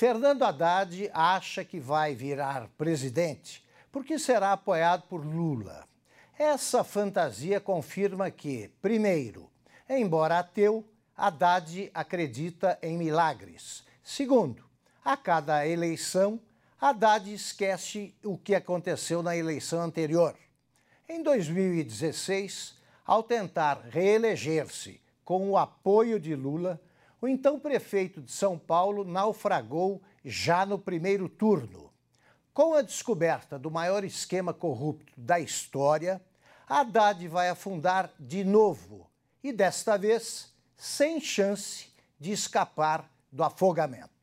Fernando Haddad acha que vai virar presidente porque será apoiado por Lula. Essa fantasia confirma que, primeiro, embora ateu, Haddad acredita em milagres. Segundo, a cada eleição, Haddad esquece o que aconteceu na eleição anterior. Em 2016, ao tentar reeleger-se com o apoio de Lula, o então prefeito de São Paulo naufragou já no primeiro turno. Com a descoberta do maior esquema corrupto da história, Haddad vai afundar de novo e, desta vez, sem chance de escapar do afogamento.